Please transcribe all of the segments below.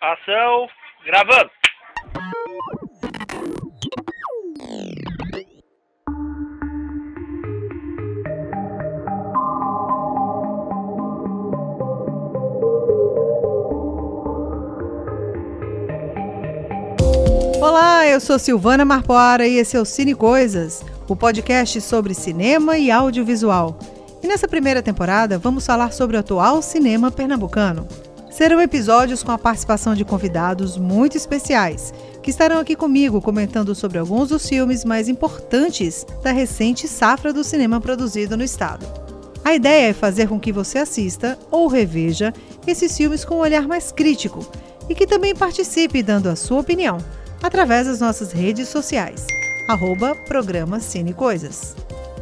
Ação, gravando. Olá, eu sou Silvana Marpoara e esse é o Cine Coisas, o podcast sobre cinema e audiovisual. E nessa primeira temporada vamos falar sobre o atual cinema pernambucano. Serão episódios com a participação de convidados muito especiais, que estarão aqui comigo comentando sobre alguns dos filmes mais importantes da recente safra do cinema produzido no estado. A ideia é fazer com que você assista ou reveja esses filmes com um olhar mais crítico e que também participe dando a sua opinião através das nossas redes sociais, arroba programa Cine Coisas.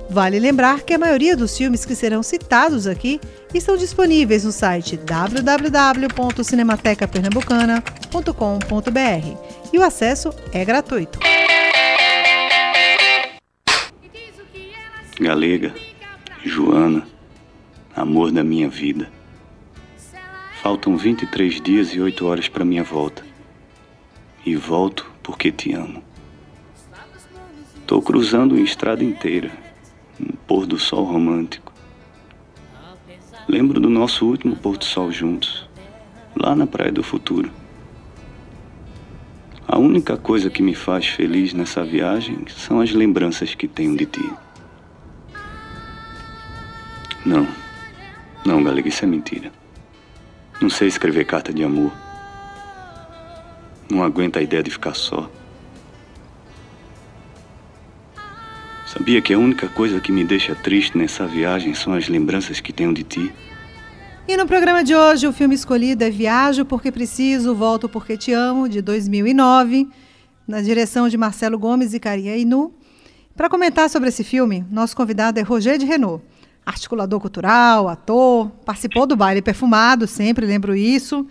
Vale lembrar que a maioria dos filmes que serão citados aqui estão disponíveis no site www.cinematecapernambucana.com.br e o acesso é gratuito. Galega, Joana, amor da minha vida. Faltam 23 dias e 8 horas para minha volta. E volto porque te amo. Tô cruzando uma estrada inteira, um pôr do sol romântico. Lembro do nosso último pôr do sol juntos, lá na Praia do Futuro. A única coisa que me faz feliz nessa viagem são as lembranças que tenho de ti. Não, não, Galega, isso é mentira. Não sei escrever carta de amor. Não aguento a ideia de ficar só. Sabia que a única coisa que me deixa triste nessa viagem são as lembranças que tenho de ti? E no programa de hoje, o filme escolhido é Viajo Porque Preciso, Volto Porque Te Amo, de 2009, na direção de Marcelo Gomes e Caria Inu. Para comentar sobre esse filme, nosso convidado é Roger de Renault, articulador cultural, ator, participou do Baile Perfumado, sempre lembro isso.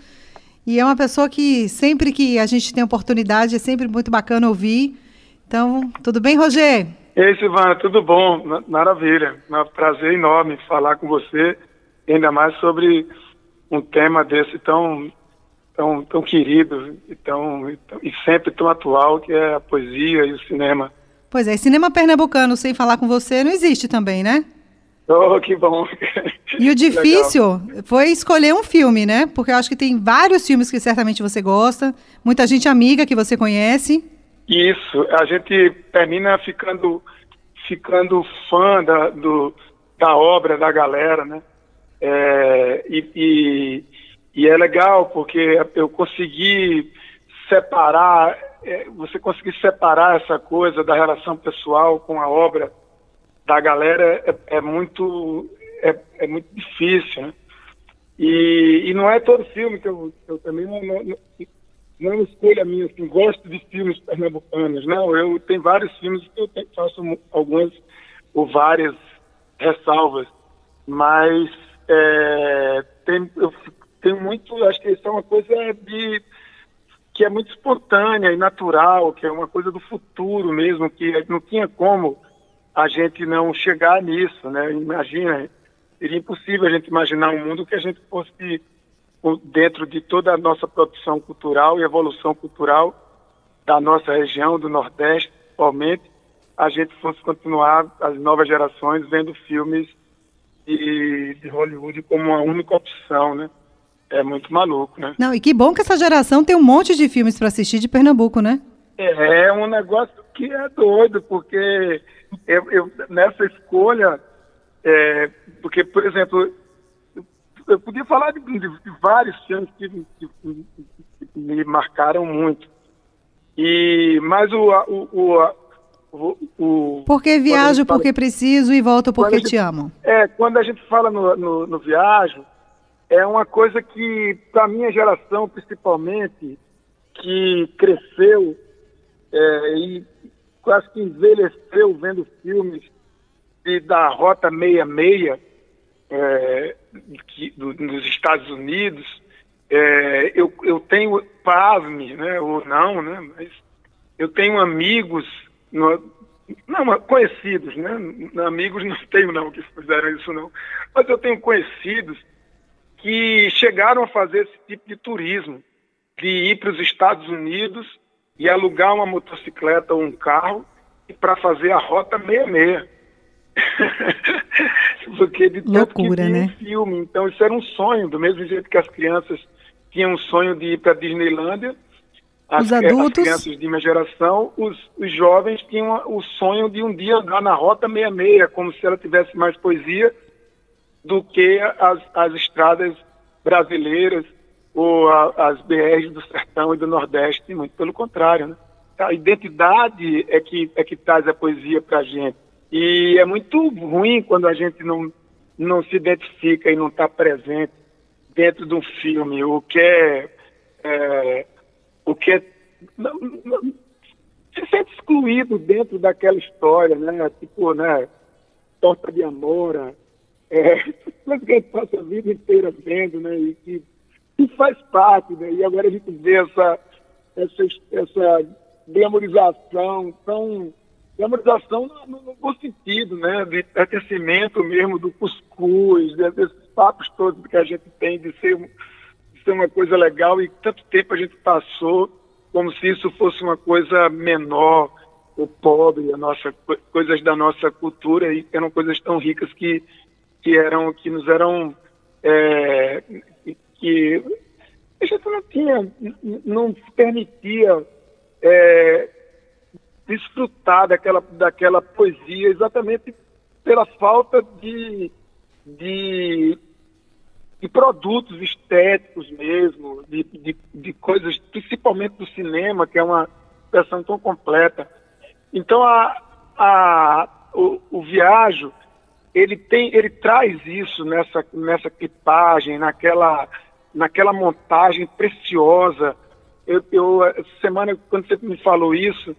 E é uma pessoa que sempre que a gente tem oportunidade é sempre muito bacana ouvir. Então, tudo bem, Roger? Ei, Silvana, tudo bom? Maravilha. É um prazer enorme falar com você, ainda mais sobre um tema desse tão, tão, tão querido e, tão, e sempre tão atual, que é a poesia e o cinema. Pois é, cinema pernambucano sem falar com você não existe também, né? Oh, que bom. E o difícil foi escolher um filme, né? Porque eu acho que tem vários filmes que certamente você gosta, muita gente amiga que você conhece. Isso, a gente termina ficando, ficando fã da, do, da obra da galera, né? É, e, e, e, é legal porque eu consegui separar, é, você conseguir separar essa coisa da relação pessoal com a obra da galera é, é muito é, é, muito difícil, né? E, e não é todo filme que eu, eu também não, não, não é uma escolha minha, assim, gosto de filmes pernambucanos, não, eu tenho vários filmes que eu faço algumas ou várias ressalvas, mas é, tem, eu tenho muito, acho que isso é uma coisa de que é muito espontânea e natural, que é uma coisa do futuro mesmo, que não tinha como a gente não chegar nisso, né? Imagina, seria impossível a gente imaginar um mundo que a gente fosse dentro de toda a nossa produção cultural e evolução cultural da nossa região, do Nordeste, principalmente, a gente fosse continuar, as novas gerações, vendo filmes de, de Hollywood como uma única opção, né? É muito maluco, né? Não, e que bom que essa geração tem um monte de filmes para assistir de Pernambuco, né? É, é um negócio que é doido, porque eu, eu nessa escolha, é, porque, por exemplo, eu podia falar de, de, de vários filmes que, que, que, me marcaram muito. E, mas o, o, o, o porque viajo fala, porque preciso e volto porque gente, te amo. É, quando a gente fala no, no, no viajo, é uma coisa que, para minha geração, principalmente, que cresceu é, e quase que envelheceu vendo filmes de, da Rota 66 é, que, do, Estados Unidos. É, eu, eu tenho, pasme, né, ou não, né, mas eu tenho amigos, no, não, conhecidos, né, amigos não tenho não que fizeram isso não, mas eu tenho conhecidos que chegaram a fazer esse tipo de turismo de ir para os Estados Unidos e alugar uma motocicleta ou um carro para fazer a rota 66. Porque de Loucura, né? filme. Então isso era um sonho, do mesmo jeito que as crianças tinham um sonho de ir para Disneylândia. As, Os adultos- as crianças de minha geração, os, os jovens tinham o sonho de um dia andar na Rota 66, como se ela tivesse mais poesia do que as, as estradas brasileiras ou a- as BRs do Sertão e do Nordeste, muito pelo contrário. Né? A identidade é que, é que traz a poesia para a gente. E é muito ruim quando a gente não, não se identifica e não está presente dentro de um filme, o que é, é o que é não, não, se sente excluído dentro daquela história, né? Tipo, né? Torta de Amora, é, coisa que a gente passa a vida inteira vendo, né? E que, que faz parte, né? E agora a gente vê essa, essa, essa glamorização tão glamorização no, no, bom sentido, né? De aquecimento mesmo do cuscuz, de- desses papos todos que a gente tem de ser, de ser uma coisa legal e tanto tempo a gente passou como se isso fosse uma coisa menor ou pobre, a nossa co- coisas da nossa cultura e eram coisas tão ricas que que eram que nos eram é, que a gente não tinha não permitia é, desfrutar daquela, daquela poesia exatamente pela falta de, de, de produtos estéticos mesmo, de, de, de coisas, principalmente do cinema, que é uma versão tão completa. Então a, a, o, o Viajo, ele tem, ele traz isso nessa, nessa clipagem, naquela, naquela montagem preciosa. Eu, eu, semana, quando você me falou isso,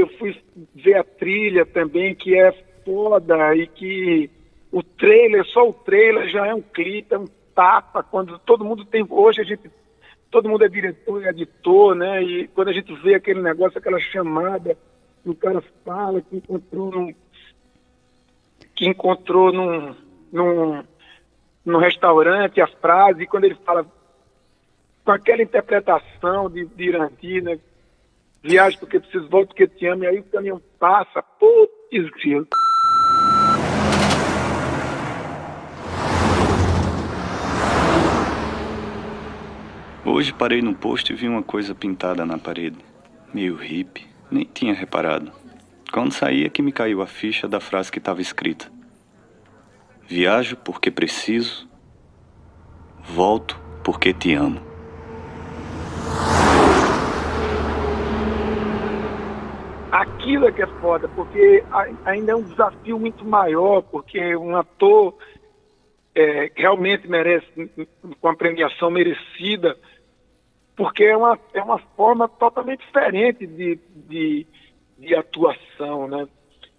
eu fui ver a trilha também, que é foda e que o trailer, só o trailer já é um clipe, é um tapa, quando todo mundo tem, hoje a gente, todo mundo é diretor e editor, né, e quando a gente vê aquele negócio, aquela chamada, que o cara fala que encontrou num, que encontrou num, num, num restaurante a frase, e quando ele fala com aquela interpretação de, de né, viagem porque preciso, volto porque te amo, e aí o caminhão passa, putz, filho. Hoje parei no posto e vi uma coisa pintada na parede. Meio hippie, nem tinha reparado. Quando saí é que me caiu a ficha da frase que estava escrita. Viajo porque preciso, volto porque te amo. Aquilo é que é foda, porque ainda é um desafio muito maior, porque um ator é, realmente merece, com a premiação merecida, porque é uma, é uma forma totalmente diferente de, de, de atuação, né?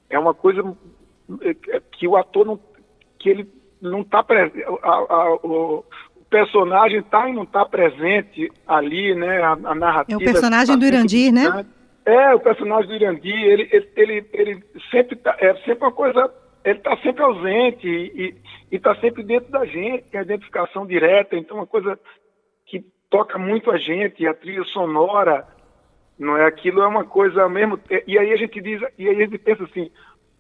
É uma coisa é, que o ator não, que ele não está presente, o, personagem está e não está presente ali, né? A, a narrativa. É o personagem tá do Irandir, né? É, o personagem do Irandir, ele, ele, ele, ele sempre tá, é sempre uma coisa, ele está sempre ausente e está sempre dentro da gente, tem a identificação direta, então uma coisa que toca muito a gente, a trilha sonora, não é? Aquilo é uma coisa mesmo, e aí a gente diz, e aí a gente pensa assim,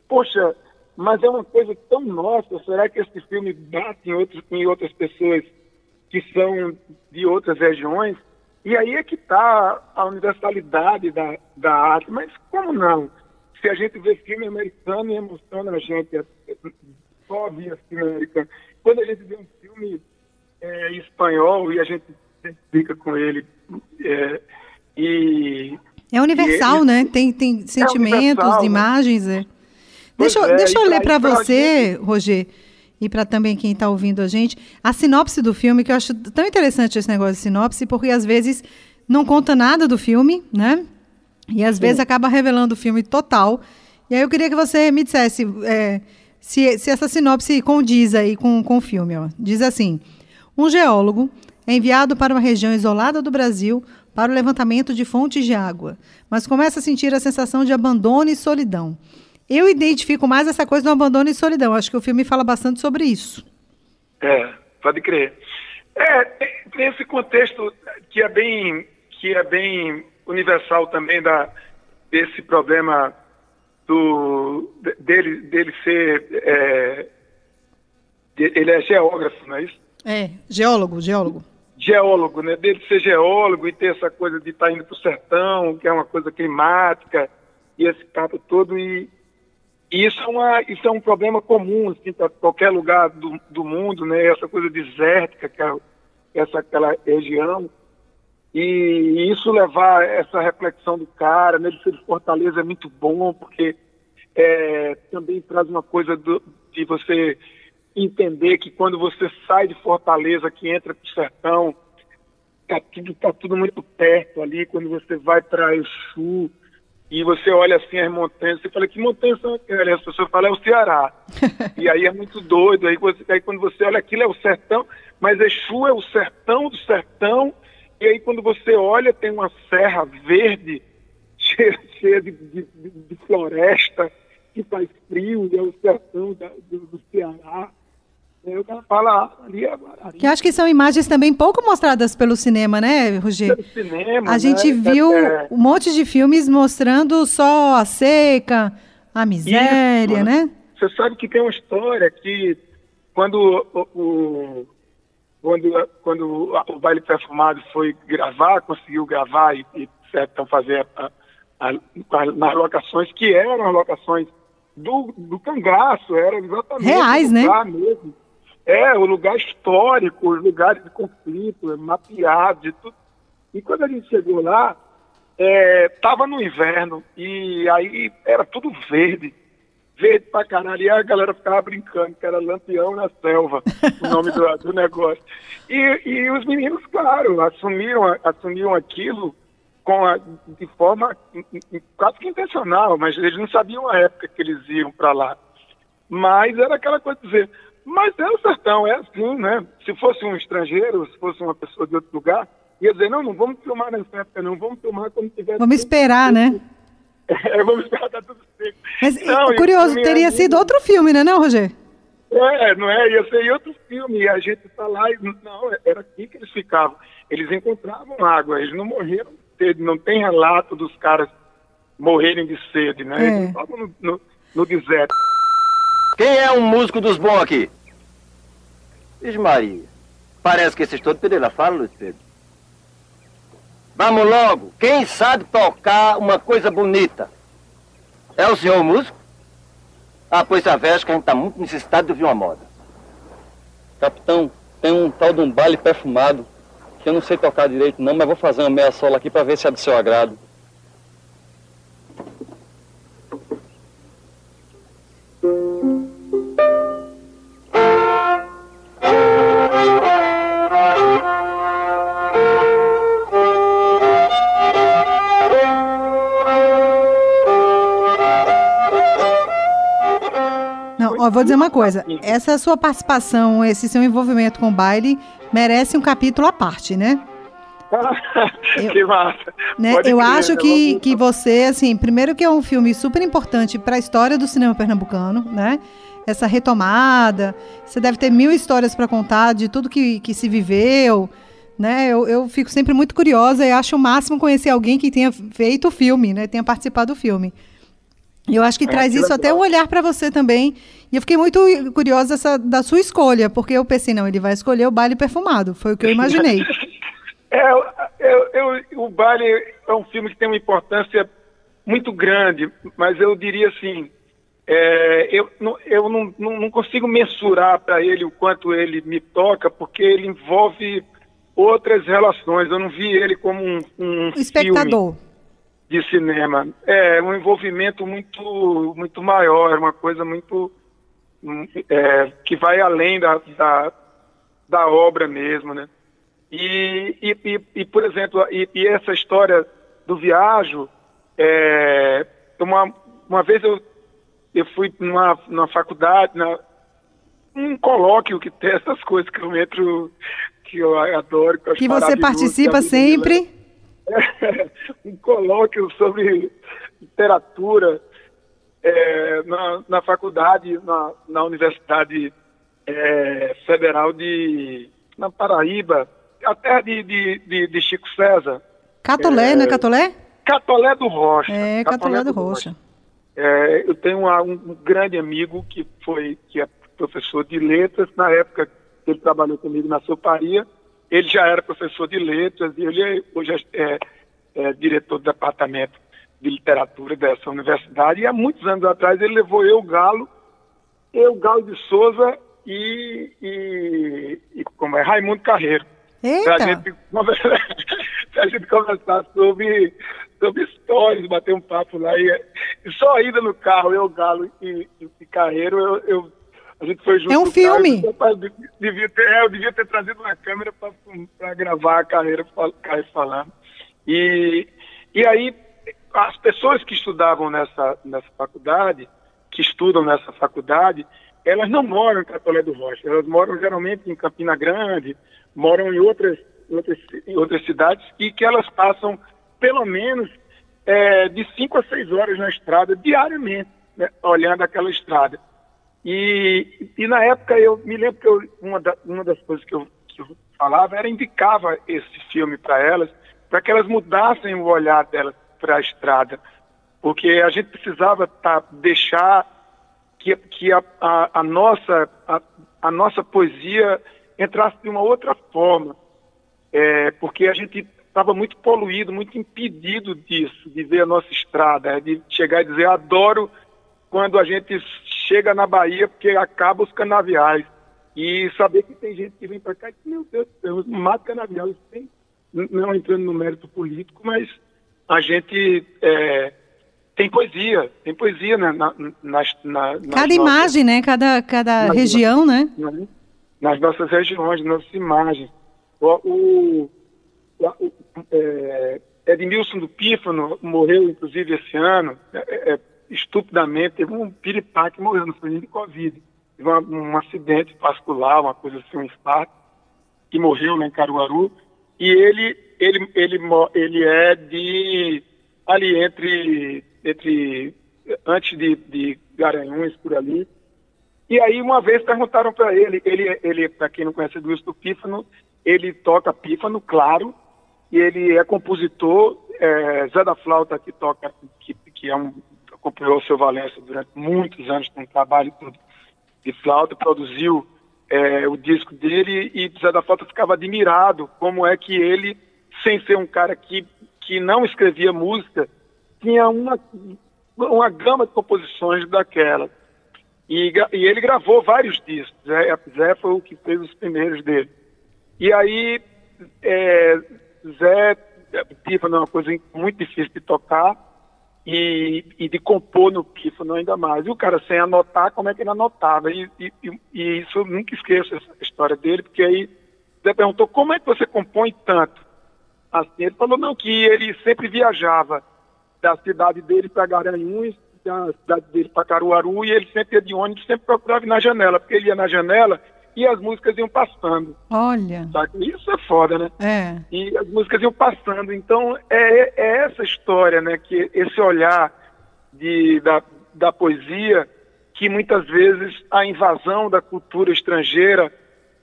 poxa, mas é uma coisa tão nossa, será que esse filme bate em, outros, em outras pessoas que são de outras regiões? E aí é que está a universalidade da, da arte. Mas como não? Se a gente vê filme americano e emociona a gente, é, só via filme americano. Quando a gente vê um filme é, espanhol e a gente se identifica com ele, é, e É universal, E- né? Tem, tem sentimentos, universal, né? imagens. É. Pois Deixa, eu- é, deixa eu ler para você, Roger, e para também quem está ouvindo a gente, a sinopse do filme, que eu acho tão interessante esse negócio de sinopse, porque às vezes não conta nada do filme, né? E às vezes acaba revelando o filme total. E aí eu queria que você me dissesse é, se, se essa sinopse condiz aí com, com o filme. Ó. Diz assim: um geólogo é enviado para uma região isolada do Brasil para o levantamento de fontes de água, mas começa a sentir a sensação de abandono e solidão. Eu identifico mais essa coisa do abandono e solidão. Acho que o filme fala bastante sobre isso. É, pode crer. É, tem esse contexto que é bem, que é bem universal também da, desse problema do, dele, dele ser. É, ele é geógrafo, não é isso? É, geólogo, geólogo. Geólogo, né? Dele ser geólogo e ter essa coisa de estar tá indo para o sertão, que é uma coisa climática, e esse papo todo. E, e isso, é uma, isso é um problema comum assim, para qualquer lugar do, do mundo, né? Essa coisa desértica, que é essa, aquela região. E isso levar essa reflexão do cara, né, de ser de Fortaleza é muito bom, porque é, também traz uma coisa do, de você entender que quando você sai de Fortaleza, que entra para o sertão, tá tudo, tá tudo muito perto ali, quando você vai para Exu, e você olha assim as montanhas, você fala, que montanhas são aquelas? As pessoas falam, é o Ceará. e aí é muito doido, aí, você, aí quando você olha aquilo é o sertão, mas Exu é o sertão do sertão, e aí quando você olha tem uma serra verde, cheia, cheia de, de, de, floresta, que faz frio, e é o sertão da, do, do Ceará. Aí o cara fala, ali é ali. Que acho que são imagens também pouco mostradas pelo cinema, né, Roger? Pelo cinema, A né? gente viu é, um monte de filmes mostrando só a seca, a miséria, Isso, né? Você sabe que tem uma história que quando o, o quando, quando o baile perfumado foi gravar, conseguiu gravar e, e então fazer a, a, a, nas locações que eram as locações do, do cangaço, era exatamente Reais, né? né? mesmo. É, o lugar histórico, os lugares de conflito, mapeado, de tudo. E quando a gente chegou lá, estava é, no inverno e aí era tudo verde verde pra caralho. E a galera ficava brincando, que era Lampião na Selva, o nome do, do negócio. E, e os meninos, claro, assumiram, assumiram aquilo com a, de forma quase que intencional, mas eles não sabiam a época que eles iam para lá. Mas era aquela coisa de dizer, mas é o sertão, é assim, né? Se fosse um estrangeiro, se fosse uma pessoa de outro lugar, ia dizer, não, não vamos filmar nessa época, não, vamos filmar quando tiver... Vamos esperar, né? É, vamos esperar tá tudo seco. Mas não, curioso, teria sido outro filme, né, não, Roger? É, não é? Ia ser outro filme. E a gente tá lá e não, era aqui que eles ficavam. Eles encontravam água, eles não morreram de sede. Não tem relato dos caras morrerem de sede, né? É. Eles estavam no, no, no deserto. Quem é um músico dos bons aqui? Diz Maria. Parece que esses todos perderam a fala, Luiz Pedro. Vamos logo. Quem sabe tocar uma coisa bonita? É o senhor músico? Ah, pois a vez que a gente está muito necessitado de ouvir uma moda. Capitão, tem um tal de um baile perfumado que eu não sei tocar direito não, mas vou fazer uma meia sola aqui para ver se é do seu agrado. Ó, vou dizer uma coisa. Essa sua participação, esse seu envolvimento com o baile, merece um capítulo à parte, né? Eu- que massa. Né? Eu crer, acho que, que você, assim, primeiro que é um filme super importante para a história do cinema pernambucano, né? Essa retomada. Você deve ter mil histórias para contar de tudo que, que se viveu, né? Eu, eu fico sempre muito curiosa e acho o máximo conhecer alguém que tenha feito o filme, né? Tenha participado do filme. Eu acho que É, traz isso até um olhar para você também. E eu fiquei muito curiosa essa, da sua escolha, porque eu pensei, não, ele vai escolher o baile perfumado. Foi o que eu imaginei. É, eu, eu- o Baile é um filme que tem uma importância muito grande, mas eu diria assim, é, eu, não, eu não, não, consigo mensurar para ele o quanto ele me toca, porque ele envolve outras relações. Eu não vi ele como um, um espectador. filme de cinema. É um envolvimento muito, muito maior, uma coisa muito hum, é, que vai além da, da, da obra mesmo, né? E, e, e, por exemplo, e, e essa história do viajo, é, uma, uma vez eu, eu fui numa, numa faculdade, na, um colóquio que tem essas coisas que eu entro, que eu adoro. Que, eu Que você maravilhoso, participa sempre. Um colóquio sobre literatura é, na, na faculdade, na, na Universidade é, Federal de, na Paraíba, a terra de, de, de, de Chico César. Catolé, é, não é Catolé? Catolé do Rocha. É, Catolé, Catolé do, do, Rocha. Rocha. É, eu tenho uma, um grande amigo que foi que é professor de letras, na época que ele trabalhou comigo na Soparia, ele já era professor de letras e ele é, hoje é, é, diretor do departamento de literatura dessa universidade. E há muitos anos atrás ele levou eu, Galo, eu, Galo de Souza e, e, e como é, Raimundo Carreiro. Eita. Pra gente, pra gente conversar sobre, sobre histórias, bater um papo lá. E, e só a ida no carro, eu, Galo e, e Carreiro, eu, eu a gente foi junto. É um filme. Carro, devia ter, é, eu devia ter trazido uma câmera para gravar a carreira, carreira falando. E, e aí, as pessoas que estudavam nessa, nessa faculdade, que estudam nessa faculdade, elas não moram em Catolé do Rocha, elas moram geralmente em Campina Grande, moram em outras, outras, em outras cidades e que elas passam pelo menos é, de 5 a 6 horas na estrada diariamente, né, olhando aquela estrada. E, e na época eu me lembro que eu, uma, da, uma das coisas que eu, que eu falava era indicava esse filme para elas, para que elas mudassem o olhar delas para a estrada, porque a gente precisava tá, deixar que, que a, a, a nossa, a, a, nossa poesia entrasse de uma outra forma, é, porque a gente estava muito poluído, muito impedido disso, de ver a nossa estrada, de chegar e dizer adoro quando a gente chega na Bahia porque acaba os canaviais. E saber que tem gente que vem para cá e meu Deus do céu, mata canavial. Tem, não entrando no mérito político, mas a gente é, tem poesia, tem poesia né, na, nas, na, nas Cada nossas, imagem, né? Cada, cada região, nossas, né? Nas nossas regiões, nas nossas imagens. O, o, o é, Edmilson do Pífano morreu, inclusive, esse ano. É, é, estupidamente, teve um piripaque morreu, no foi de Covid. Teve uma, um acidente vascular, uma coisa assim, um infarto, que morreu lá em Caruaru. E ele, ele, ele, ele é de ali entre, entre antes de, de Garanhuns, por ali. E aí uma vez perguntaram para ele, ele, ele para quem não conhece do do Pífano, ele toca pífano, claro, e ele é compositor, é, Zé da Flauta que toca, que, que é um acompanhou o seu Valença durante muitos anos com trabalho de flauta, produziu é, o disco dele e Zé da Flauta ficava admirado como é que ele, sem ser um cara que, que não escrevia música, tinha uma, uma gama de composições daquela. E, e ele gravou vários discos. Zé, Zé foi o que fez os primeiros dele. E aí, é, Zé, Tífano é uma coisa muito difícil de tocar, e, e, de compor no pífano ainda mais. E o cara sem anotar, como é que ele anotava? E, e, e isso eu nunca esqueço essa história dele, porque aí você perguntou como é que você compõe tanto? Assim, ele falou não que ele sempre viajava da cidade dele para Garanhuns, da cidade dele para Caruaru, e ele sempre ia de ônibus, sempre procurava ir na janela, porque ele ia na janela e as músicas iam passando. Olha. Sabe? Isso é foda, né? É. E as músicas iam passando. Então, é, é essa história, né? Que esse olhar de, da, da poesia que muitas vezes a invasão da cultura estrangeira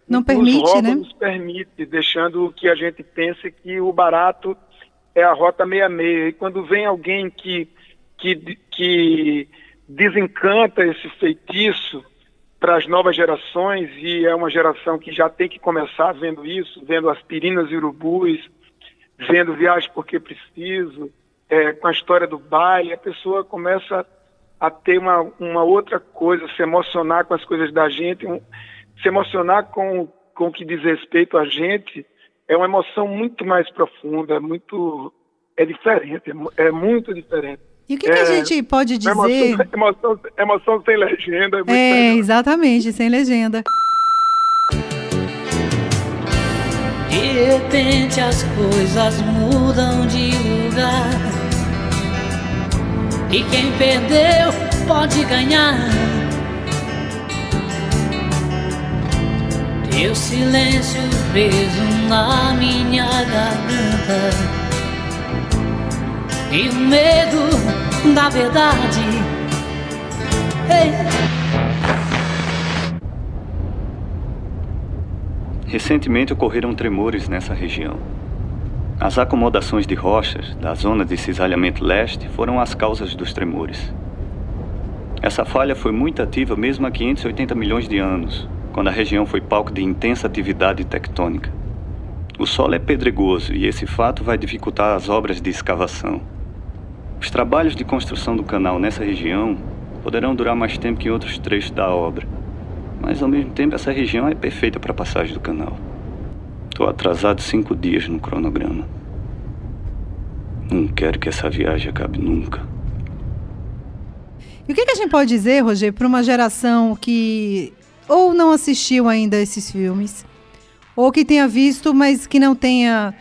não permite, rouba, né? Nos permite, deixando que a gente pense que o barato é a rota 66. E quando vem alguém que, que, que desencanta esse feitiço, para as novas gerações e é uma geração que já tem que começar vendo isso, vendo aspirinas e urubus, vendo viagem porque preciso, é, com a história do baile, a pessoa começa a ter uma, uma outra coisa, se emocionar com as coisas da gente, um, se emocionar com, com o que diz respeito a gente, é uma emoção muito mais profunda, muito é diferente, é, é muito diferente. E o que, é, que, a é, gente pode dizer? Emoção, emoção, emoção sem legenda. É, é exatamente, sem legenda. De repente as coisas mudam de lugar. E quem perdeu pode ganhar. Teu silêncio preso na minha garganta e medo da verdade. Recentemente ocorreram tremores nessa região. As acomodações de rochas da zona de cisalhamento leste foram as causas dos tremores. Essa falha foi muito ativa mesmo há 580 milhões de anos, quando a região foi palco de intensa atividade tectônica. O solo é pedregoso e esse fato vai dificultar as obras de escavação. Os trabalhos de construção do canal nessa região poderão durar mais tempo que outros trechos da obra, mas ao mesmo tempo essa região é perfeita para a passagem do canal. Estou atrasado cinco dias no cronograma. Não quero que essa viagem acabe nunca. E o que, que a gente pode dizer, Roger, para uma geração que ou não assistiu ainda esses filmes, ou que tenha visto, mas que não tenha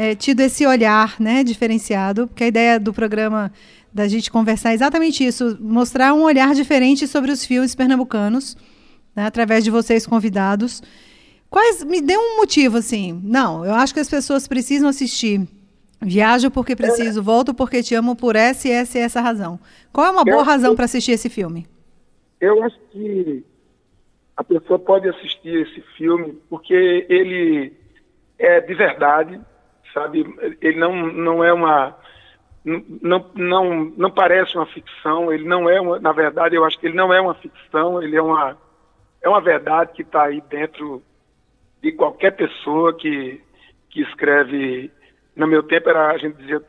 é, tido esse olhar né, diferenciado? Porque a ideia do programa da gente conversar é exatamente isso, mostrar um olhar diferente sobre os filmes pernambucanos, né, através de vocês convidados. Quais me dê um motivo assim? Não, eu acho que as pessoas precisam assistir. Viajo porque preciso, volto porque te amo por essa e essa e essa razão. Qual é uma boa razão para assistir esse filme? Eu acho que a pessoa pode assistir esse filme porque ele é de verdade, sabe? Ele não, não é uma não, não, não parece uma ficção, ele não é uma, na verdade eu acho que ele não é uma ficção, ele é uma é uma verdade que está aí dentro de qualquer pessoa que, que escreve. No meu tempo era a gente dizia,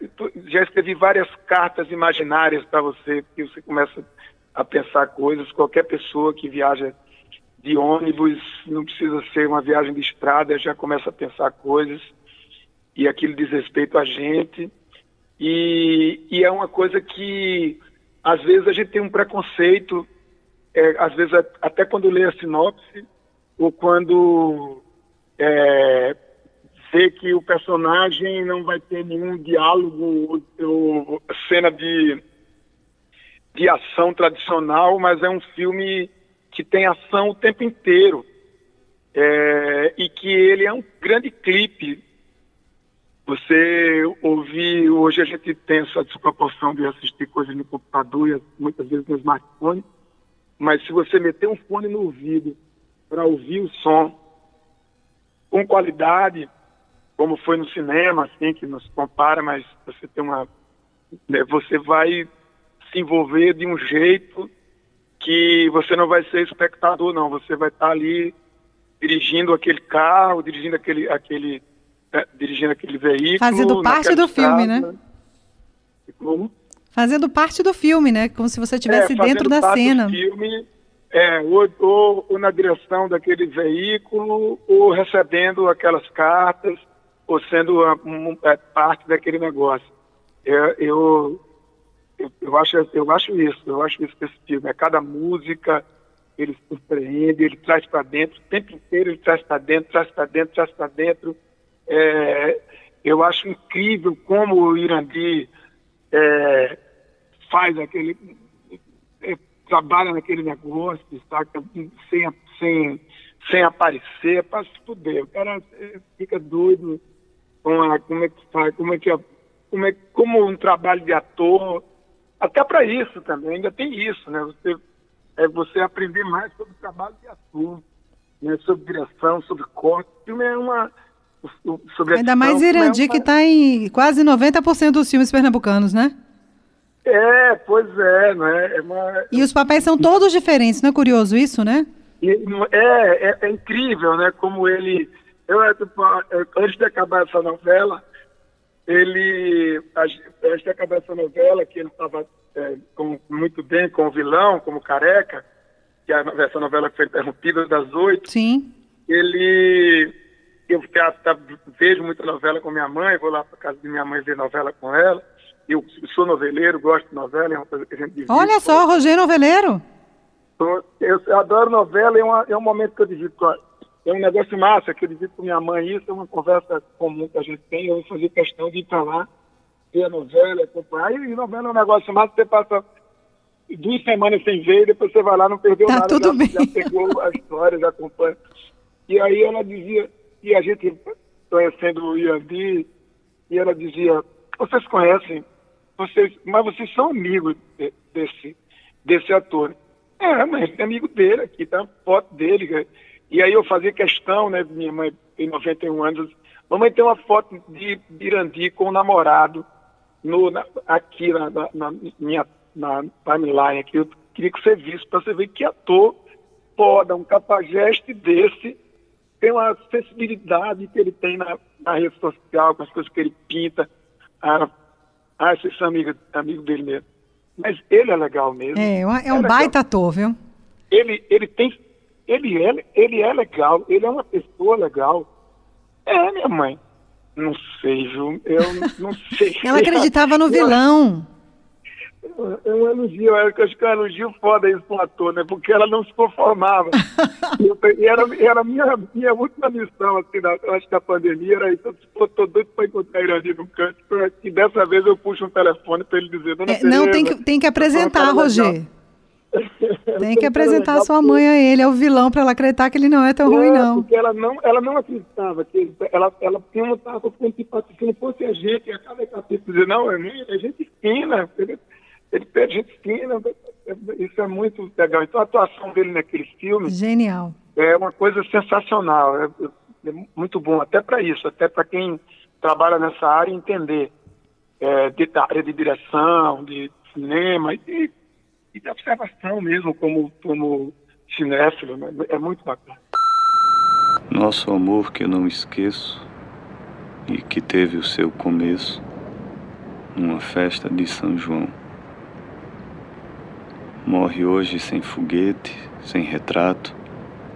já escrevi várias cartas imaginárias para você, que você começa a pensar coisas. Qualquer pessoa que viaja de ônibus, não precisa ser uma viagem de estrada, já começa a pensar coisas e aquilo diz respeito a gente. E, e é uma coisa que às vezes a gente tem um preconceito, é, às vezes até quando lê a sinopse ou quando é, ver que o personagem não vai ter nenhum diálogo ou, ou cena de, de ação tradicional, mas é um filme que tem ação o tempo inteiro. É, e que ele é um grande clipe. Você ouvir, hoje a gente tem essa desproporção de assistir coisas no computador e muitas vezes no smartphone, mas se você meter um fone no ouvido para ouvir o som com qualidade, como foi no cinema, assim, que nos compara, mas você tem uma. Né, você vai se envolver de um jeito que você não vai ser espectador, não. Você vai estar ali dirigindo aquele carro, dirigindo aquele, aquele, é, dirigindo aquele veículo. Fazendo parte do filme, né? Como? Fazendo parte do filme, né? Como se você estivesse é, dentro da cena. Do filme, é, ou, ou, ou, na direção daquele veículo, ou recebendo aquelas cartas, ou sendo a, um, é, parte daquele negócio. É, eu, eu, eu, acho, eu acho isso, eu acho isso desse filme. É cada música, ele surpreende, ele traz para dentro, o tempo inteiro ele traz para dentro, traz para dentro, traz para dentro. É, eu acho incrível como o Irandi é, faz aquele trabalha naquele negócio, saca? Sem, sem, sem aparecer, para se fuder. O cara é, fica doido com a, como é que faz, como é que como, é, como um trabalho de ator, até para isso também, ainda tem isso, né? Você, é você aprender mais sobre o trabalho de ator, né? sobre direção, sobre corte. O filme é uma. Sobre Ainda mais Irandi, é que está em quase 90% dos filmes pernambucanos, né? É, pois é, né? É uma... E os papéis são todos diferentes, não é curioso isso, né? É, é, é incrível, né? Como ele. Eu, antes de acabar essa novela, ele. Antes de acabar essa novela, que ele estava é, muito bem com o vilão, como careca, que a, essa novela foi interrompida das oito. Sim. Ele. Eu tá, tá, vejo muita novela com minha mãe, vou lá para casa de minha mãe ver novela com ela. Eu sou noveleiro, gosto de novela, é uma coisa que a gente divide. Olha só, Rogério Noveleiro. Eu, eu, adoro novela, é, uma, é um momento que eu divido. É um negócio massa que eu divido com minha mãe, isso é uma conversa comum que a gente tem. Eu vou fazer questão de ir para lá, ver a novela, acompanhar. E novela é um negócio massa, você passa duas semanas sem ver, e depois você vai lá, não perdeu tá nada. Tudo já, bem. já pegou a história, já acompanha. E aí ela dizia, e a gente conhecendo o Iandi, e ela dizia, vocês conhecem vocês, mas vocês são amigos de, desse, desse ator. É, mas é amigo dele aqui, tá foto dele. E aí eu fazia questão, né? Minha mãe tem 91 anos. Mamãe tem uma foto de Birandi com o namorado no, na, aqui na, na, na, minha na timeline aqui. Eu queria que você visse para você ver que ator foda, um capageste desse tem uma sensibilidade que ele tem na, na rede social, com as coisas que ele pinta. Ah, ah esses são amigos amigo dele mesmo. Mas ele é legal mesmo. É, é um é baita ator, viu? Ele, ele tem. Ele é, ele é legal, ele é uma pessoa legal. É, minha mãe. Não sei, viu? Eu não sei. Ela acreditava no vilão. É um elogio, eu acho que é um elogio foda isso pro ator, né? Porque ela não se conformava. e era, era a minha, minha última missão, assim, da, acho que da pandemia era isso. Eu tô doido pra encontrar Irani no canto. E dessa vez eu puxo um telefone pra ele dizer, Dona é, Não, tem que, tem que apresentar, Roger. Tem que apresentar a sua mãe a ele, é o vilão, para ela acreditar que ele não é tão é, ruim, não. Porque ela não, ela não acreditava que ele, ela, ela estava com antipatia, se não fosse a gente, a cada capítulo dizer, não, é, é gente fina, ele, ele pede gente fina, isso é muito legal. Então a atuação dele naquele filme. Genial. É uma coisa sensacional, é, é muito bom, até para isso, até para quem trabalha nessa área entender é, de, da área de direção, de cinema e e da observação mesmo como, como cinéfilo, né? é muito bacana. Nosso amor que eu não esqueço e que teve o seu começo numa festa de São João. Morre hoje sem foguete, sem retrato,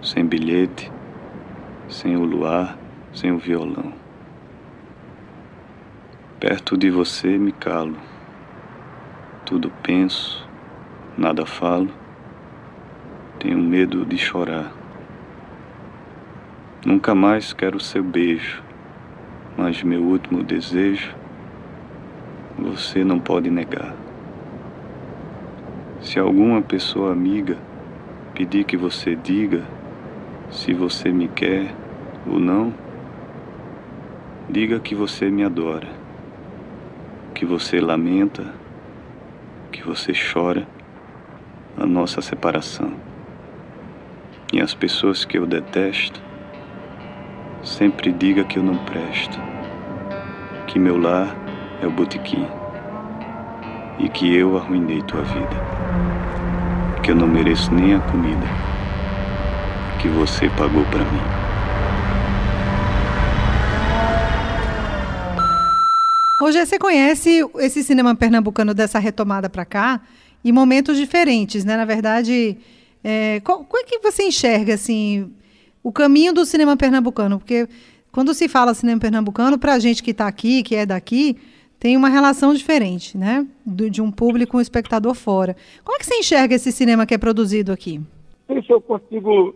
sem bilhete, sem o luar, sem o violão. Perto de você me calo, tudo penso, nada falo, tenho medo de chorar. Nunca mais quero seu beijo, mas meu último desejo você não pode negar. Se alguma pessoa amiga pedir que você diga se você me quer ou não, diga que você me adora, que você lamenta, que você chora a nossa separação. E as pessoas que eu detesto, sempre diga que eu não presto, que meu lar é o botequim e que eu arruinei tua vida, que eu não mereço nem a comida que você pagou para mim. Roger, você conhece esse cinema pernambucano dessa retomada para cá? em momentos diferentes, né? Na verdade, é, qual, qual, é que você enxerga assim o caminho do cinema pernambucano? Porque quando se fala cinema pernambucano, para a gente que está aqui, que é daqui, tem uma relação diferente, né? Do, de um público um espectador fora. Como é que você enxerga esse cinema que é produzido aqui? Se eu consigo,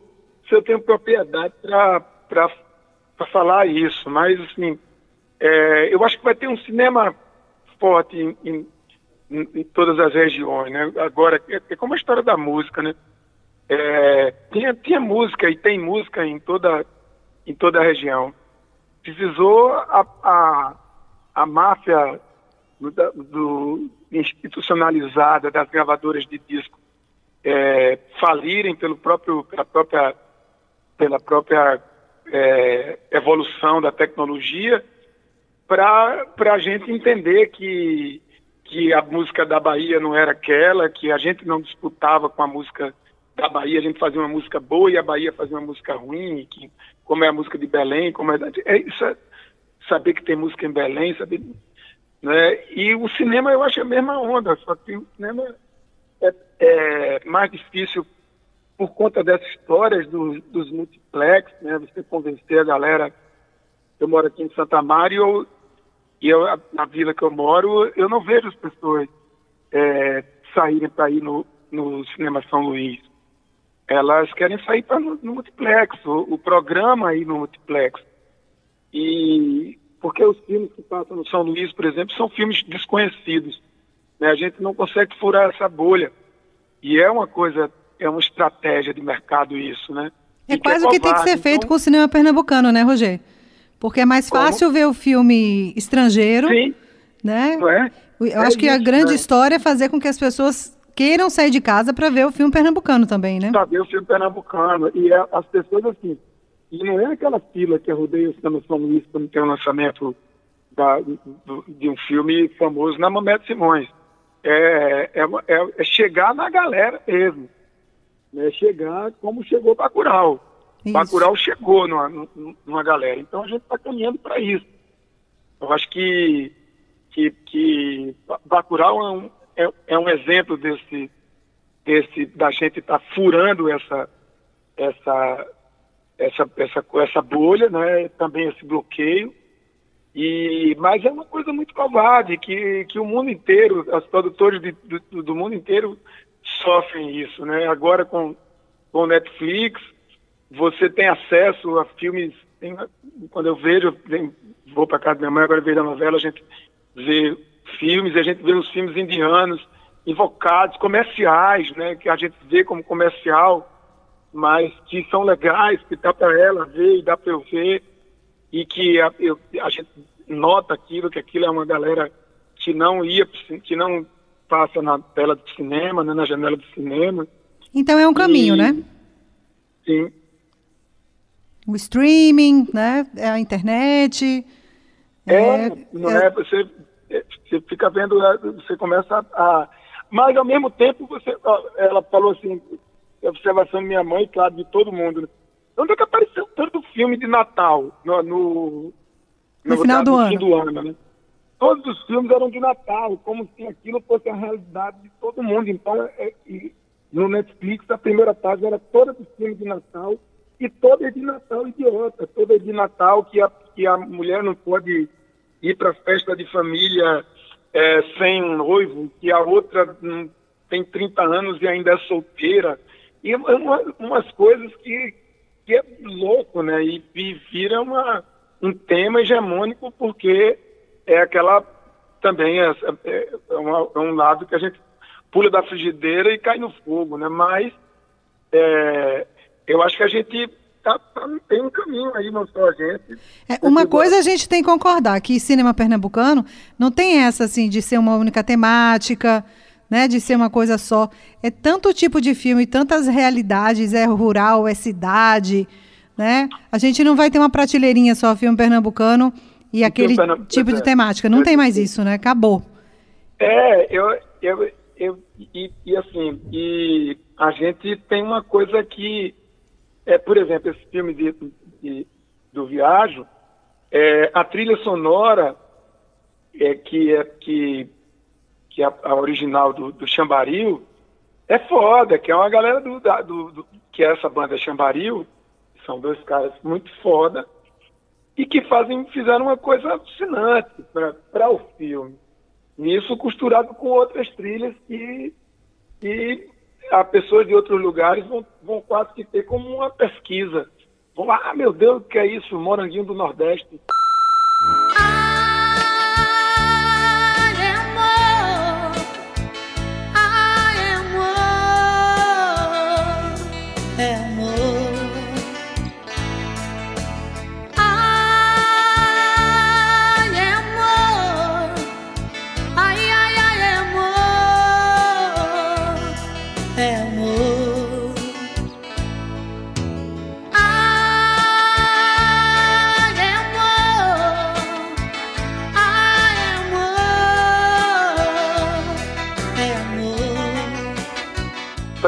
se eu tenho propriedade para falar isso, mas assim, é, eu acho que vai ter um cinema forte em em, em todas as regiões, né? Agora, é, é, como a história da música, né? É, tinha, tinha música e tem música em toda, em toda a região. Precisou a, a, a máfia do, do, institucionalizada das gravadoras de disco é, falirem pelo próprio, pela própria, pela própria é, evolução da tecnologia para a gente entender que que a música da Bahia não era aquela, que a gente não disputava com a música da Bahia, a gente fazia uma música boa e a Bahia fazia uma música ruim, que, como é a música de Belém, como é, é isso é saber que tem música em Belém, saber, né? E o cinema eu acho a mesma onda, só que o cinema é, é mais difícil por conta dessas histórias do, dos multiplex, né? Você convencer a galera. Eu moro aqui em Santa Maria e eu e eu, na vila que eu moro, eu não vejo as pessoas é, saírem para ir no, no cinema São Luís. Elas querem sair para no, no, multiplex, o, o programa aí no multiplex. E porque os filmes que passam no São Luís, por exemplo, são filmes desconhecidos. Né? A gente não consegue furar essa bolha. E é uma coisa, é uma estratégia de mercado isso, né? É e quase o que, é que tem que ser feito então... com o cinema pernambucano, né, Roger? Porque é mais fácil Como? ver o filme estrangeiro. Sim. Né? É? Eu é acho que a grande né? história é fazer com que as pessoas queiram sair de casa para ver o filme pernambucano também, né? Para ver o filme pernambucano. E é, as pessoas, assim, e não é aquela fila que rodeia o São Luís quando tem o um lançamento da, do, de um filme famoso na Mamete Simões. É, é, é, é, chegar na galera mesmo. É chegar como chegou Bacurau. Isso. Bacurau chegou numa, numa galera. Então a gente está caminhando para isso. Eu acho que, que, que Bacurau é um, é, é um exemplo desse, desse da gente estar tá furando essa, essa, essa, essa, essa bolha, né? também esse bloqueio. E, mas é uma coisa muito covarde que, que o mundo inteiro, os produtores de, do, do, mundo inteiro sofrem isso. Né? Agora com o Netflix, você tem acesso a filmes. Tem, quando eu vejo, vou para casa da minha mãe, agora vejo a novela, a gente vê filmes, a gente vê os filmes indianos invocados, comerciais, né, que a gente vê como comercial, mas que são legais, que dá para ela ver e dá para eu ver, e que a, eu, a gente nota aquilo, que aquilo é uma galera que não ia, que não passa na tela do cinema, né, na janela do cinema. Então é um caminho, e, né? Sim. O streaming, né? É a internet. É, é não é, é você você fica vendo, né, você começa a. Mas ao mesmo tempo, você, ela falou assim, observação da minha mãe, claro, de todo mundo. Né? Onde é que apareceu tanto filme de Natal no, no, no, no final do, ano. do ano né? Todos os filmes eram de Natal, como se aquilo fosse a realidade de todo mundo. Então, é, é, no Netflix, a primeira página era toda dos filmes de Natal, e toda de Natal idiota, toda de Natal que a, que a mulher não pode ir para festa de família é, sem um noivo, que a outra tem 30 anos e ainda é solteira. E uma, umas coisas que, que é louco, né? E, e vira uma, um tema hegemônico porque é aquela também é, é, é, uma, é, um lado que a gente pula da frigideira e cai no fogo, né? Mas é, eu acho que a gente tá, tá, tem um caminho aí, não só a gente. É, uma coisa a gente tem que concordar, que cinema pernambucano não tem essa assim de ser uma única temática, né, de ser uma coisa só. É tanto tipo de filme, tantas realidades, é rural, é cidade, né? A gente não vai ter uma prateleirinha só filme pernambucano e aquele tipo de é. temática. Não tem mais isso, né? Acabou. É, eu, eu, eu e, e assim, e a gente tem uma coisa que é, por exemplo, esse filme de, de do Viajo, é, a trilha sonora é, que é que, que é a, original do, do Chambaril é foda, que é uma galera do, da, do, do que é essa banda Chambaril, são dois caras muito foda e que fazem fizeram uma coisa alucinante para o filme. Isso costurado com outras trilhas que, que a pessoas de outros lugares vão, vão quase que ter como uma pesquisa. Vão ah, meu Deus, o que é isso? Moranguinho do Nordeste.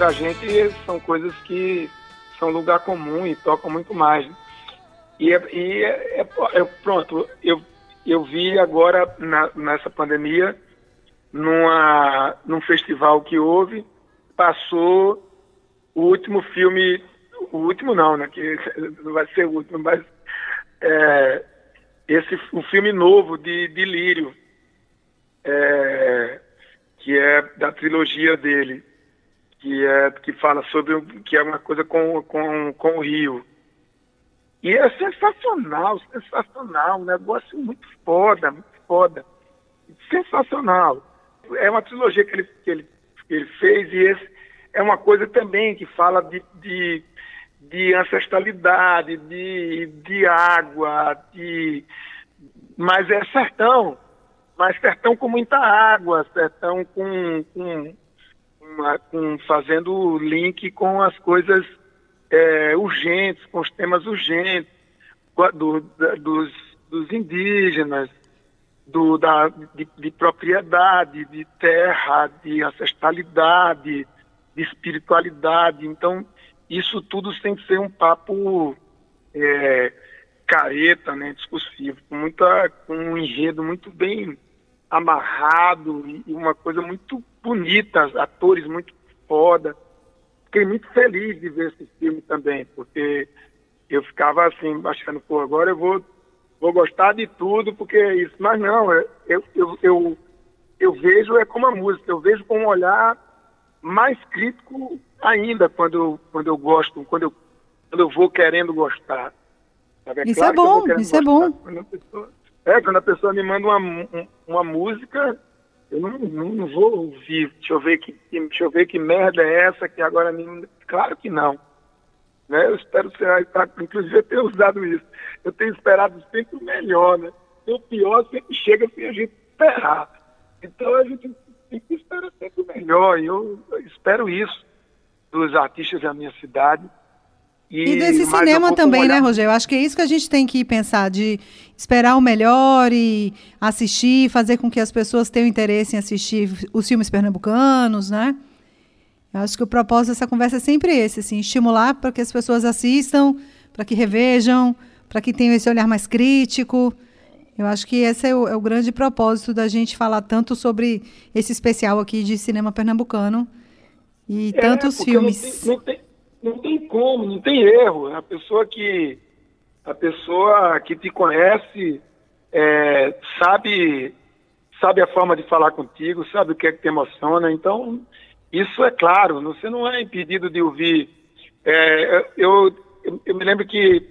Para a gente são coisas que são lugar comum e tocam muito mais. E, é, e é, é, é, pronto, eu, eu vi agora na, nessa pandemia, numa, num festival que houve, passou o último filme, o último não, né? Que não vai ser o último, mas é, esse um filme novo de, de Lírio, é, que é da trilogia dele que é que fala sobre que é uma coisa com, com, com o Rio. E é sensacional, sensacional, um negócio muito foda, muito foda. Sensacional. É uma trilogia que ele, que ele, que ele fez e esse é uma coisa também que fala de, de, de ancestralidade, de, de água, de... mas é sertão, mas sertão com muita água, sertão com, com com, fazendo link com as coisas é, urgentes, com os temas urgentes do, da, dos, dos indígenas, do, da, de, de, propriedade, de terra, de ancestralidade, de espiritualidade. Então, isso tudo tem que ser um papo é, careta, né, discursivo, com, muita, com um enredo muito bem amarrado e uma coisa muito bonita, atores muito foda. Fiquei muito feliz de ver esse filme também, porque eu ficava assim, achando, pô, agora eu vou, vou gostar de tudo, porque é isso. Mas não, é, eu, eu, eu, eu vejo é como a música, eu vejo com um olhar mais crítico ainda quando eu, quando eu gosto, quando eu, quando eu vou querendo gostar. É isso é bom, isso é bom. Quando pessoa, é, quando a pessoa me manda uma, uma música, eu não, não, não, vou ouvir, deixa eu, ver que, deixa eu ver que merda é essa que agora me... Claro que não. Né? Eu espero ser, inclusive ter usado isso. Eu tenho esperado sempre o melhor, né? E o pior sempre chega sem a gente esperar. Então a gente tem que esperar sempre o melhor. E eu, eu espero isso dos artistas da minha cidade. E, e desse cinema também, né, Rogério? Eu acho que é isso que a gente tem que pensar, de esperar o melhor e assistir, fazer com que as pessoas tenham interesse em assistir os filmes pernambucanos, né? Eu acho que o propósito dessa conversa é sempre esse, assim, estimular para que as pessoas assistam, para que revejam, para que tenham esse olhar mais crítico. Eu acho que esse é o, é o, grande propósito da gente falar tanto sobre esse especial aqui de cinema pernambucano e é, tantos filmes. Não tem, não tem não tem como, não tem erro. A pessoa que a pessoa que te conhece é, sabe sabe a forma de falar contigo, sabe o que é que te emociona. Então isso é claro. Você não é impedido de ouvir. É, eu, eu, eu me lembro que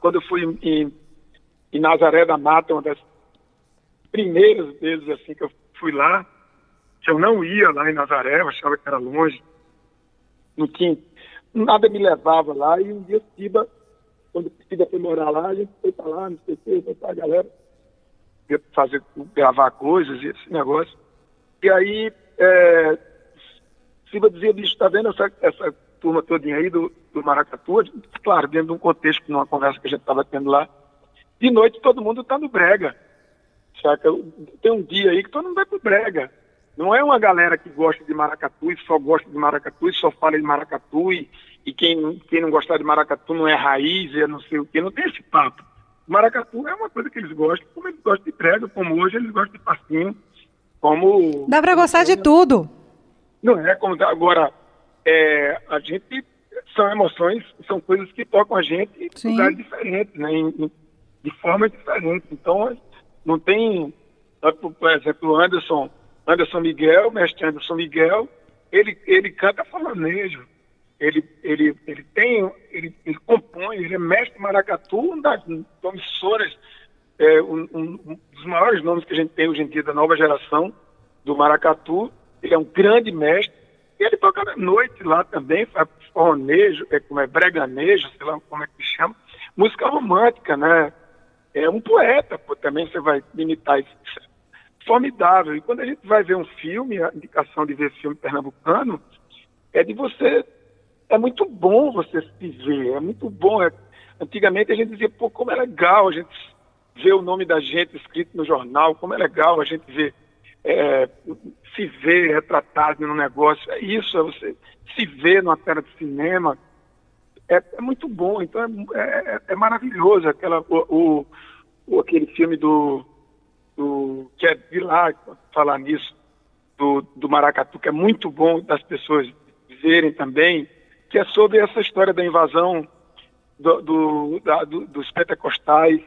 quando eu fui em, em Nazaré da Mata, uma das primeiras vezes assim que eu fui lá, que eu não ia lá em Nazaré, eu achava que era longe não tinha, nada me levava lá, e um dia Ciba, quando Ciba foi morar lá, a gente foi para lá, não sei o que, foi para a galera fazer, gravar coisas e esse negócio. E aí, é, Ciba dizia, bicho, tá vendo essa, essa turma todinha aí do, do Maracatu? Claro, dentro de um contexto, numa conversa que a gente estava tendo lá. De noite todo mundo está no brega. Saca? Tem um dia aí que todo mundo vai pro brega. Não é uma galera que gosta de maracatu e só gosta de maracatu e só fala de maracatu e, e quem, quem não gostar de maracatu não é raiz, e não sei o quê. Não tem esse papo. Maracatu é uma coisa que eles gostam, como eles gostam de prego, como hoje eles gostam de passinho, como... Dá para gostar de tudo. Não é como agora, é, a gente são emoções, são coisas que tocam a gente em lugares diferentes, né? Em, em, de formas diferentes. Então, não tem, por exemplo, o Anderson Anderson Miguel, mestre Anderson Miguel, ele, ele canta falanejo. Ele, ele, ele tem, ele, ele compõe, ele é mestre maracatu, uma das emissoras, é, um, um, dos maiores nomes que a gente tem hoje em dia da nova geração do maracatu. Ele é um grande mestre. E ele toca à noite lá também, faz é, como é breganejo, sei lá como é que se chama. Música romântica, né? É um poeta, pô, também você vai imitar isso formidável. E quando a gente vai ver um filme, a indicação de ver filme pernambucano é de você. É muito bom você se ver, é muito bom. É, antigamente a gente dizia, pô, como é legal a gente ver o nome da gente escrito no jornal, como é legal a gente ver, é, se ver retratado no negócio. É isso, é você se ver numa tela de cinema. É, é muito bom, então é, é, é maravilhoso aquela, o, o, aquele filme do do, que é de lá falar nisso, do, do maracatu, que é muito bom das pessoas verem também, que é sobre essa história da invasão do, do, da, do, dos pentecostais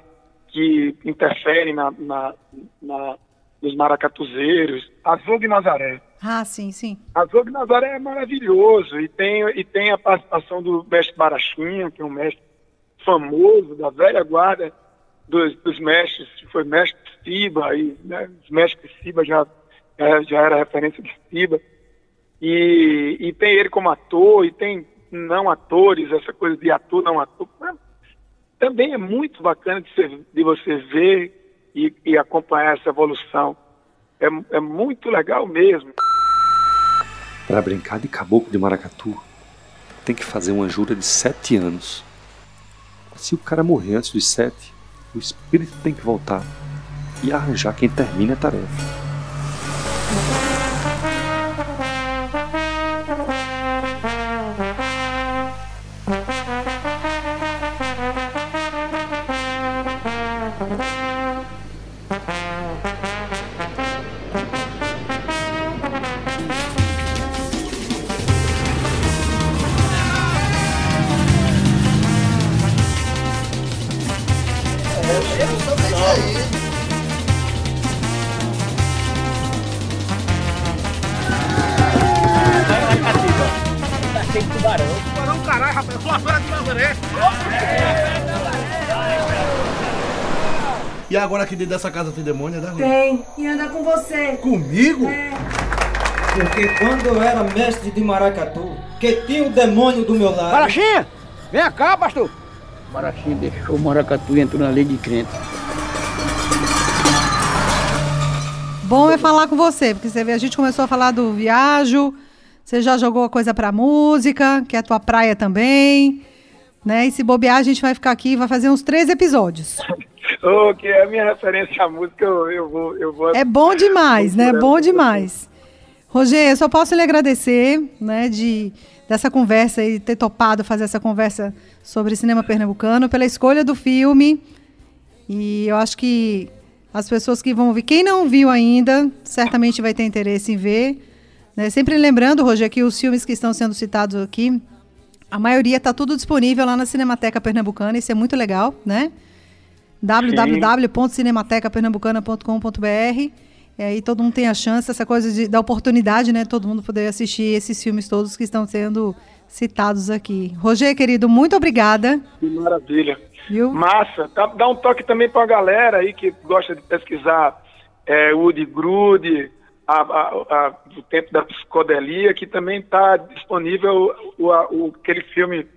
que interferem na, na, na, nos maracatuzeiros. Azog Nazaré. Ah, sim, sim. Azog Nazaré é maravilhoso e tem, e tem a participação do mestre Barachinha, que é um mestre famoso da velha guarda dos, dos mestres, foi mestre Siba, e né, os mestres Siba já, já, era referência de Siba. E, e tem ele como ator, e tem não atores, essa coisa de ator, não ator. Também é muito bacana de, ser, de você ver e, e, acompanhar essa evolução. É, é muito legal mesmo. Para brincar de caboclo de maracatu, tem que fazer uma jura de sete anos. Se o cara morrer antes dos sete, o espírito tem que voltar e arranjar quem termine a tarefa. E agora aqui dentro dessa casa tem demônio, né? Tem, e anda com você. Comigo? É. Porque quando eu era mestre de maracatu, que tinha o demônio do meu lado. Marachinha! Vem cá, pastor! Marachinha deixou o maracatu e entrou na lei de crente. Bom é falar com você, porque você vê, a gente começou a falar do viajo, você já jogou a coisa pra música, que é a tua praia também, né? E se bobear, a gente vai ficar aqui, vai fazer uns três episódios. Ô, que é a minha referência à música, eu, eu vou, eu vou. É bom demais, né? Bom demais. Roger, eu só posso lhe agradecer, né, de dessa conversa e ter topado fazer essa conversa sobre cinema pernambucano, pela escolha do filme. E eu acho que as pessoas que vão ver, quem não viu ainda, certamente vai ter interesse em ver. Né? Sempre lembrando, Roger, que os filmes que estão sendo citados aqui, a maioria está tudo disponível lá na Cinemateca Pernambucana, isso é muito legal, né? www.cinematecapernambucana.com.br e aí todo mundo tem a chance, essa coisa de, da oportunidade, né? Todo mundo poder assistir esses filmes todos que estão sendo citados aqui. Roger, querido, muito obrigada. Que maravilha. Viu? Massa. Dá, dá um toque também para a galera aí que gosta de pesquisar é, Woody Grude, a, a, a, o tempo da psicodelia, que também está disponível o, o, aquele filme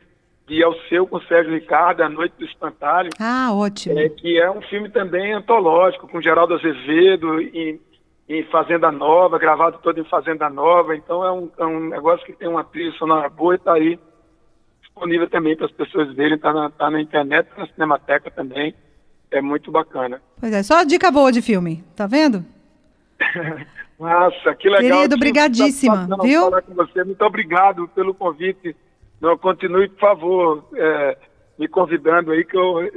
de Alceu com Sérgio Ricardo, A Noite do Espantalho. Ah, ótimo. É, que é um filme também antológico, com Geraldo Azevedo e, em Fazenda Nova, gravado todo em Fazenda Nova. Então é um, é um negócio que tem uma trilha sonora boa e está aí disponível também para as pessoas verem. Está na, tá na internet, tá na Cinemateca também. É muito bacana. Pois é, só dica boa de filme, tá vendo? Nossa, que legal. Querido, brigadíssima, tá viu? Falar com você. Muito obrigado pelo convite. Não, continue, por favor, é, me convidando aí, que eu,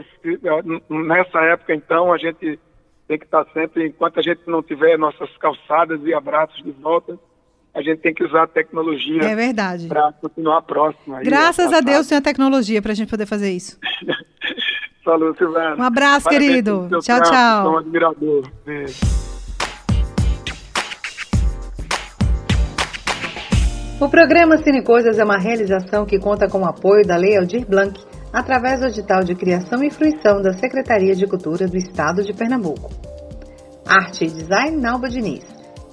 nessa época, então, a gente tem que estar sempre, enquanto a gente não tiver nossas calçadas e abraços de volta, a gente tem que usar a tecnologia. É verdade. Para continuar próximo. Aí, Graças a Deus tem a tecnologia para a gente poder fazer isso. Falou, Silvana. Um abraço, Parabéns querido. Tchau, tchau. Sou um admirador. Beijo. O programa Cine Coisas é uma realização que conta com o apoio da Lei Aldir Blanc, através do edital de criação e fruição da Secretaria de Cultura do Estado de Pernambuco. Arte e design, Nalba Diniz.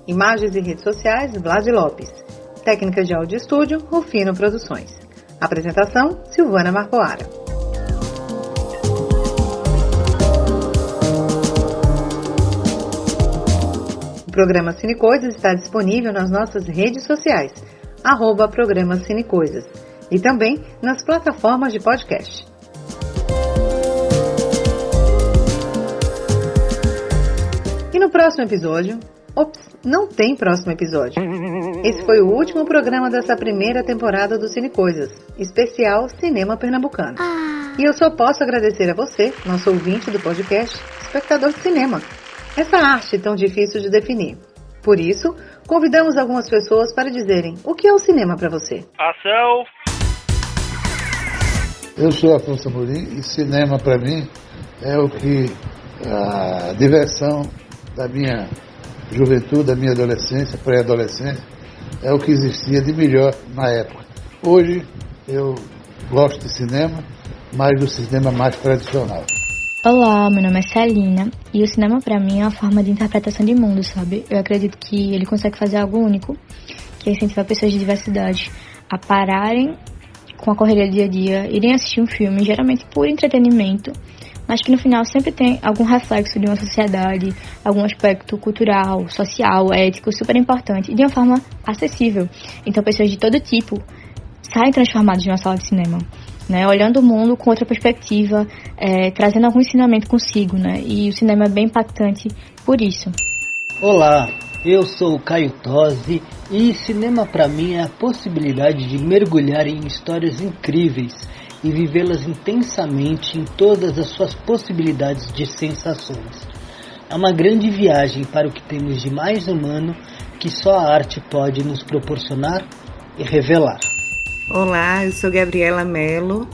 Imagens e redes sociais, Vlad Lopes. Técnica de áudio estúdio, Rufino Produções. Apresentação, Silvana Marcoara. O programa Cine Coisas está disponível nas nossas redes sociais, arroba programa Cine Coisas, e também nas plataformas de podcast. E no próximo episódio, ops, não tem próximo episódio. Esse foi o último programa dessa primeira temporada do Cine Coisas, especial Cinema Pernambucano. E eu só posso agradecer a você, nosso ouvinte do podcast, espectador de cinema, essa arte tão difícil de definir. Por isso, convidamos algumas pessoas para dizerem o que é o cinema para você. Ação. Eu sou Afonso Amorim e cinema para mim é o que a diversão da minha juventude, da minha adolescência, pré-adolescência, é o que existia de melhor na época. Hoje eu gosto de cinema, mas do cinema mais tradicional. Olá, meu nome é Celina e o cinema para mim é uma forma de interpretação de mundo, sabe? Eu acredito que ele consegue fazer algo único, que é incentivar pessoas de diversidade a pararem com a correria do dia a dia, irem assistir um filme, geralmente por entretenimento, mas que no final sempre tem algum reflexo de uma sociedade, algum aspecto cultural, social, ético super importante e de uma forma acessível. Então pessoas de todo tipo saem transformadas de uma sala de cinema. Né, olhando o mundo com outra perspectiva, é, trazendo algum ensinamento consigo, né? E o cinema é bem impactante por isso. Olá, eu sou o Caio Tosi e cinema para mim é a possibilidade de mergulhar em histórias incríveis e vivê-las intensamente em todas as suas possibilidades de sensações. É uma grande viagem para o que temos de mais humano que só a arte pode nos proporcionar e revelar. Olá, eu sou Gabriela Mello.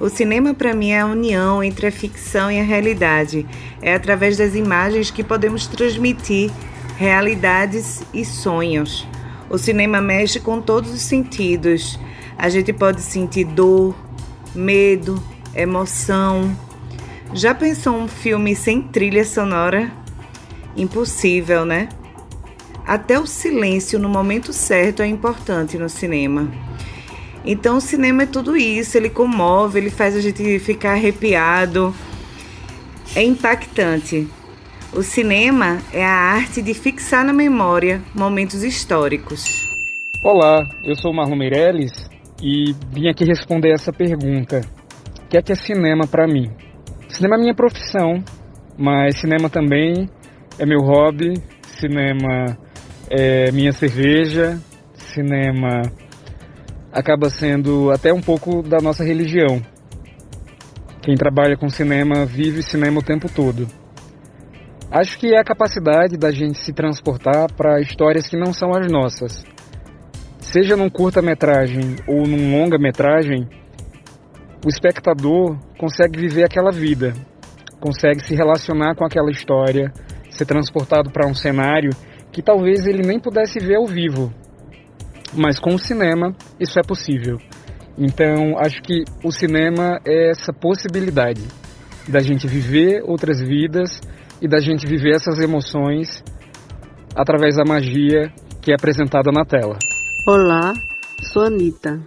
O cinema para mim é a união entre a ficção e a realidade. É através das imagens que podemos transmitir realidades e sonhos. O cinema mexe com todos os sentidos. A gente pode sentir dor, medo, emoção. Já pensou um filme sem trilha sonora? Impossível, né? Até o silêncio no momento certo é importante no cinema. Então o cinema é tudo isso, ele comove, ele faz a gente ficar arrepiado. É impactante. O cinema é a arte de fixar na memória momentos históricos. Olá, eu sou Marlon Meirelles e vim aqui responder essa pergunta. O que é que é cinema para mim? Cinema é minha profissão, mas cinema também é meu hobby, cinema é minha cerveja, cinema acaba sendo até um pouco da nossa religião. Quem trabalha com cinema vive cinema o tempo todo. Acho que é a capacidade da gente se transportar para histórias que não são as nossas. Seja num curta-metragem ou num longa-metragem, o espectador consegue viver aquela vida, consegue se relacionar com aquela história, ser transportado para um cenário que talvez ele nem pudesse ver ao vivo, mas com o cinema isso é possível. Então acho que o cinema é essa possibilidade da gente viver outras vidas e da gente viver essas emoções através da magia que é apresentada na tela. Olá, sou Anitta.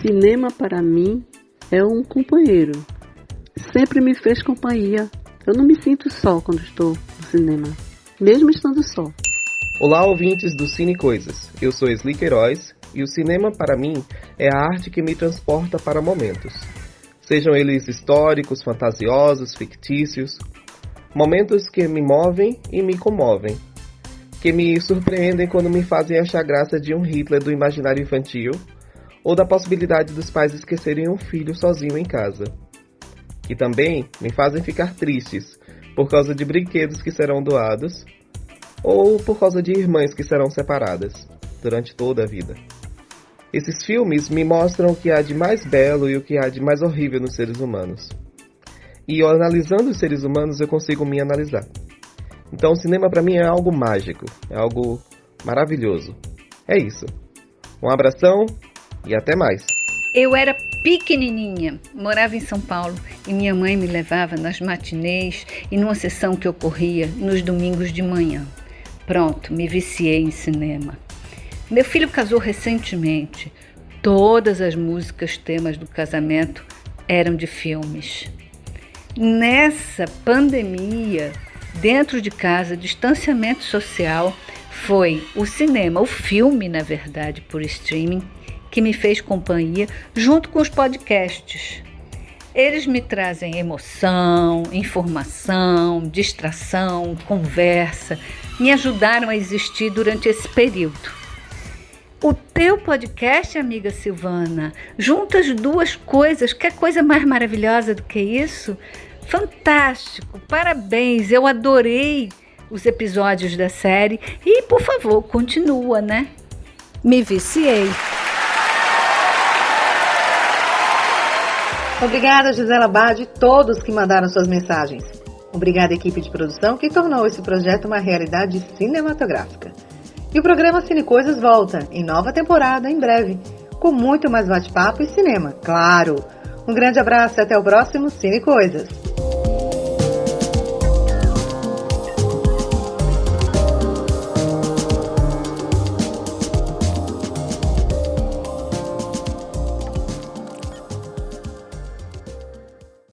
Cinema para mim é um companheiro. Sempre me fez companhia. Eu não me sinto só quando estou no cinema, mesmo estando só. Olá, ouvintes do Cine Coisas. Eu sou Esli Queiroz e o cinema para mim é a arte que me transporta para momentos. Sejam eles históricos, fantasiosos, fictícios, momentos que me movem e me comovem, que me surpreendem quando me fazem achar graça de um Hitler do imaginário infantil ou da possibilidade dos pais esquecerem um filho sozinho em casa. Que também me fazem ficar tristes por causa de brinquedos que serão doados ou por causa de irmãs que serão separadas durante toda a vida. Esses filmes me mostram o que há de mais belo e o que há de mais horrível nos seres humanos. E analisando os seres humanos eu consigo me analisar. Então o cinema para mim é algo mágico, é algo maravilhoso. É isso. Um abração e até mais. Eu era pequenininha, morava em São Paulo e minha mãe me levava nas matinês e numa sessão que ocorria nos domingos de manhã. Pronto, me viciei em cinema. Meu filho casou recentemente. Todas as músicas temas do casamento eram de filmes. Nessa pandemia, dentro de casa, distanciamento social, foi o cinema, o filme, na verdade, por streaming, que me fez companhia junto com os podcasts. Eles me trazem emoção, informação, distração, conversa, me ajudaram a existir durante esse período. O teu podcast, amiga Silvana, junta as duas coisas, que coisa mais maravilhosa do que isso? Fantástico, parabéns, eu adorei os episódios da série e, por favor, continua, né? Me viciei. Obrigada, Gisela Bade e todos que mandaram suas mensagens. Obrigada, equipe de produção que tornou esse projeto uma realidade cinematográfica. E o programa Cine Coisas volta em nova temporada em breve, com muito mais bate-papo e cinema, claro. Um grande abraço e até o próximo Cine Coisas.